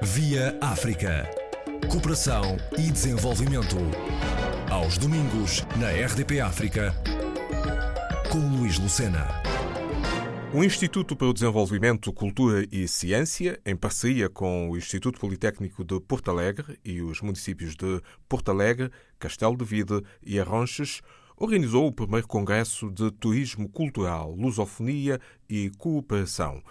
Via África. Cooperação e desenvolvimento. Aos domingos, na RDP África, com Luís Lucena. O Instituto para o Desenvolvimento, Cultura e Ciência, em parceria com o Instituto Politécnico de Porto Alegre e os municípios de Porto Alegre, Castelo de Vide e Arronches, organizou o primeiro Congresso de Turismo Cultural, Lusofonia e Cooperação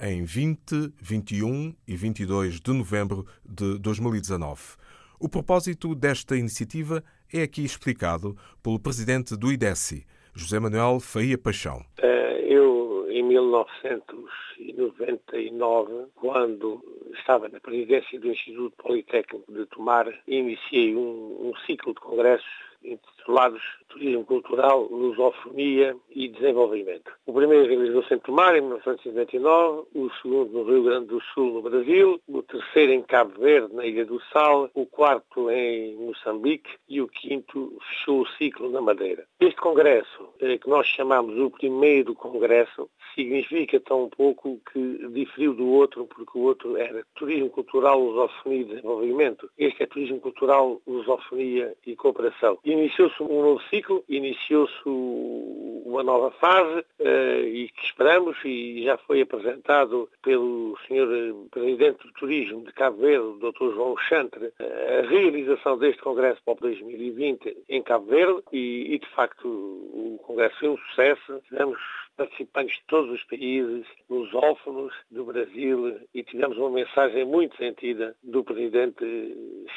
em 20, 21 e 22 de novembro de 2019. O propósito desta iniciativa é aqui explicado pelo presidente do IDESI, José Manuel Faria Paixão. Eh, eu, em 1999, quando estava na presidência do Instituto Politécnico de Tomar, iniciei um, um ciclo de congressos intitulados Turismo Cultural, Lusofonia e Desenvolvimento. O primeiro realizou-se em Tomar, em 1999, o segundo no Rio Grande do Sul, no Brasil, o terceiro em Cabo Verde, na Ilha do Sal, o quarto em Moçambique e o quinto fechou o ciclo na Madeira. Este congresso, eh, que nós chamamos o primeiro congresso, significa tão pouco que diferiu do outro, porque o outro era Turismo Cultural, Lusofonia e Desenvolvimento. Este é Turismo Cultural, Lusofonia e Cooperação. Iniciou-se um novo ciclo, iniciou-se uma nova fase uh, e que esperamos, e já foi apresentado pelo Sr. Presidente do Turismo de Cabo Verde, Dr. João Chantre, a realização deste Congresso para o 2020 em Cabo Verde e, e de facto o Congresso foi um sucesso. Tivemos participantes de todos os países, lusófonos do Brasil, e tivemos uma mensagem muito sentida do presidente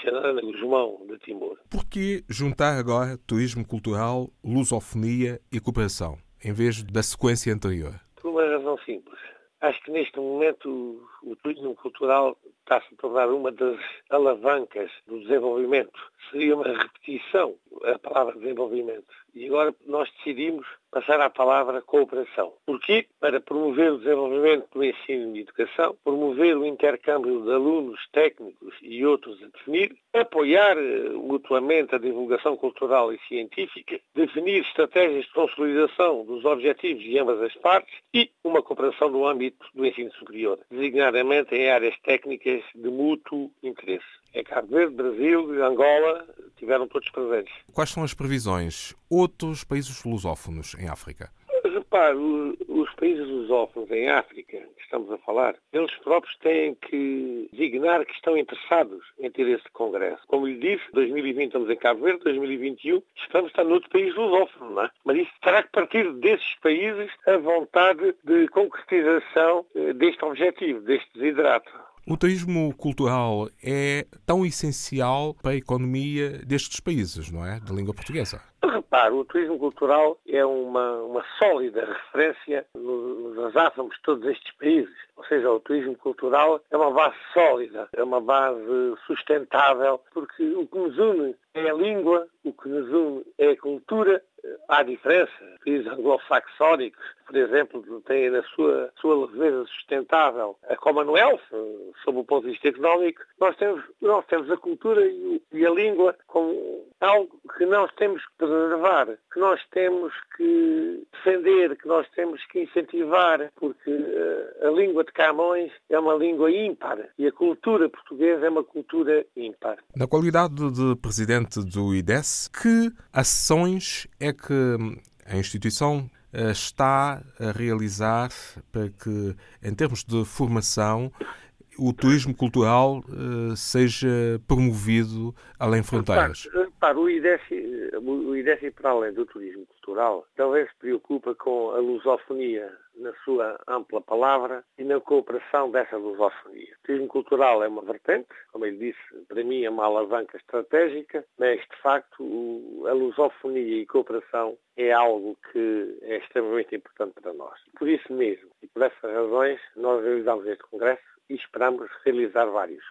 Xanana Guzmão de Timor. Por que juntar agora turismo cultural, lusofonia e cooperação, em vez da sequência anterior? Por uma razão simples. Acho que neste momento o turismo cultural está-se a tornar uma das alavancas do desenvolvimento. Seria uma repetição a palavra desenvolvimento. E agora nós decidimos passar à palavra cooperação. Porquê? Para promover o desenvolvimento do ensino e educação, promover o intercâmbio de alunos técnicos e outros a definir, apoiar eh, mutuamente a divulgação cultural e científica, definir estratégias de consolidação dos objetivos de ambas as partes e uma cooperação no âmbito do ensino superior, designadamente em áreas técnicas de mútuo interesse. É Cabo Verde, Brasil, Angola, tiveram todos presentes. Quais são as previsões? Outros países lusófonos em África? Repare, os países lusófonos em África, que estamos a falar, eles próprios têm que designar que estão interessados em ter esse congresso. Como lhe disse, 2020 estamos em Cabo Verde, 2021 esperamos estar noutro país lusófono, não é? Mas isso terá que partir desses países a vontade de concretização eh, deste objetivo, deste desidrato. O turismo cultural é tão essencial para a economia destes países, não é? De língua portuguesa. Repare, o turismo cultural é uma, uma sólida referência nos átomos de todos estes países. Ou seja, o turismo cultural é uma base sólida, é uma base sustentável, porque o que nos une é a língua, o que nos une é a cultura há diferença. Países anglo-saxónicos, por exemplo, têm na sua, sua leveza sustentável a Commonwealth, sob o ponto de vista económico. Nós temos, nós temos a cultura e, e a língua como algo que nós temos que preservar, que nós temos que defender, que nós temos que incentivar, porque uh, a língua de Camões é uma língua ímpar e a cultura portuguesa é uma cultura ímpar. Na qualidade de presidente do IDES, que ações é que a instituição eh, está a realizar para que, em termos de formação, o turismo cultural uh, seja promovido além fronteiras? Repare, o IDESI, o IDESI, para além do turismo cultural, talvez se preocupa com a lusofonia na sua ampla palavra e na cooperação dessa lusofonia. O turismo cultural é uma vertente, como ele disse, para mim é uma alavanca estratégica, mas de facto a lusofonia e cooperação é algo que é extremamente importante para nós. Por isso mesmo, e por essas razões, nós realizamos este congresso e esperamos realizar vários.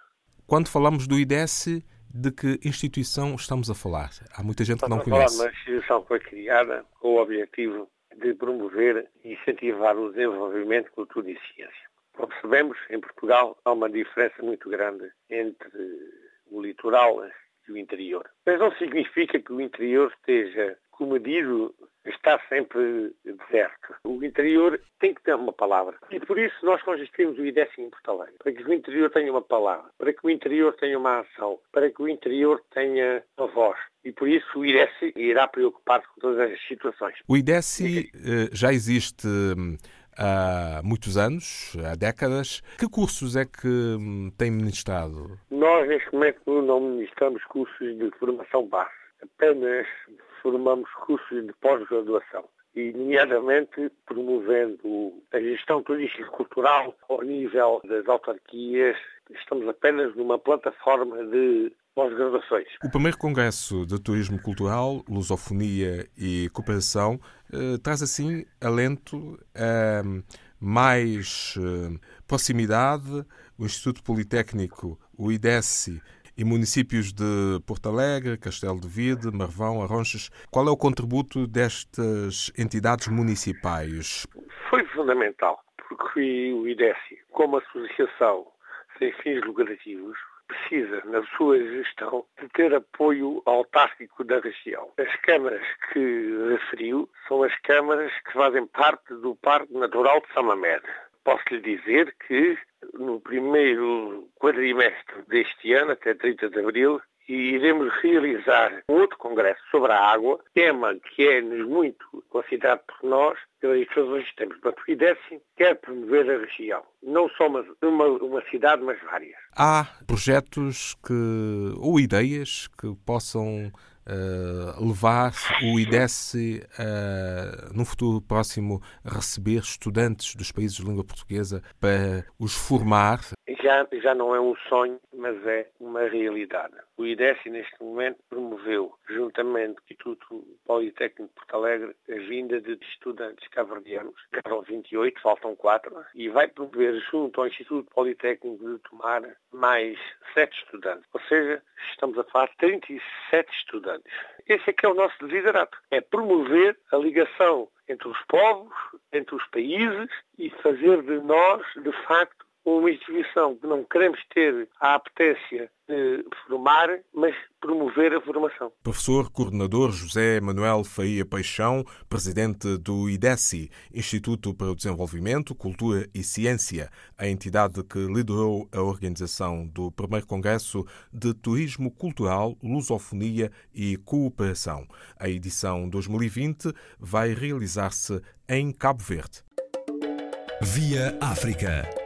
Quando falamos do IDES, de que instituição estamos a falar? Há muita gente estamos que não conhece. A falar de uma instituição foi criada com o objetivo de promover e incentivar o desenvolvimento, cultura e ciência. Como sabemos, em Portugal há uma diferença muito grande entre o litoral e o interior. Mas não significa que o interior esteja comedido está sempre deserto. O interior tem que ter uma palavra. E por isso nós consistimos o IDEC em Porto Alegre. Para que o interior tenha uma palavra, para que o interior tenha uma ação, para que o interior tenha uma voz. E por isso o IDEC irá preocupar-se com todas as situações. O IDEC eh, já existe hum, há muitos anos, há décadas. Que cursos é que hum, tem ministrado? Nós, neste momento, não ministramos cursos de formação base. Apenas formamos cursos de pós-graduação e, nomeadamente, promovendo a gestão turística cultural ao nível das autarquias. Estamos apenas numa plataforma de pós-graduações. O primeiro Congresso de Turismo Cultural, Lusofonia e Cooperação eh, traz, assim, alento a mais eh, proximidade. O Instituto Politécnico, o IDESI, e municípios de Porto Alegre, Castelo de Vide, Marvão, Arronches. Qual é o contributo destas entidades municipais? Foi fundamental, porque o IDESI, como associação sem fins lucrativos, precisa, na sua gestão, de ter apoio autárquico da região. As câmaras que referiu são as câmaras que fazem parte do Parque Natural de Samamed. Posso lhe dizer que no primeiro quadrimestre deste ano, até 30 de abril, iremos realizar outro congresso sobre a água, tema que é muito considerado por nós, pelas pessoas existentes. Portanto, o IDESI quer promover a região, não só uma, uma, uma cidade, mas várias. Há projetos que, ou ideias que possam uh, levar o IDESI uh, no futuro próximo a receber estudantes dos países de língua portuguesa para os formar? Já, já não é um sonho, mas é uma realidade. O IDESI, neste momento, promoveu, juntamente com o Instituto Politécnico de Porto Alegre, a vinda de estudantes caverdianos, eram 28, faltam 4, e vai promover, junto ao Instituto Politécnico de Tomar, mais 7 estudantes. Ou seja, estamos a falar de 37 estudantes. Esse é que é o nosso desiderato. É promover a ligação entre os povos, entre os países e fazer de nós, de facto, uma instituição que não queremos ter a apetência de formar, mas promover a formação. Professor coordenador José Manuel Faia Paixão, presidente do IDESI, Instituto para o Desenvolvimento, Cultura e Ciência, a entidade que liderou a organização do primeiro Congresso de Turismo Cultural, Lusofonia e Cooperação. A edição 2020 vai realizar-se em Cabo Verde. Via África.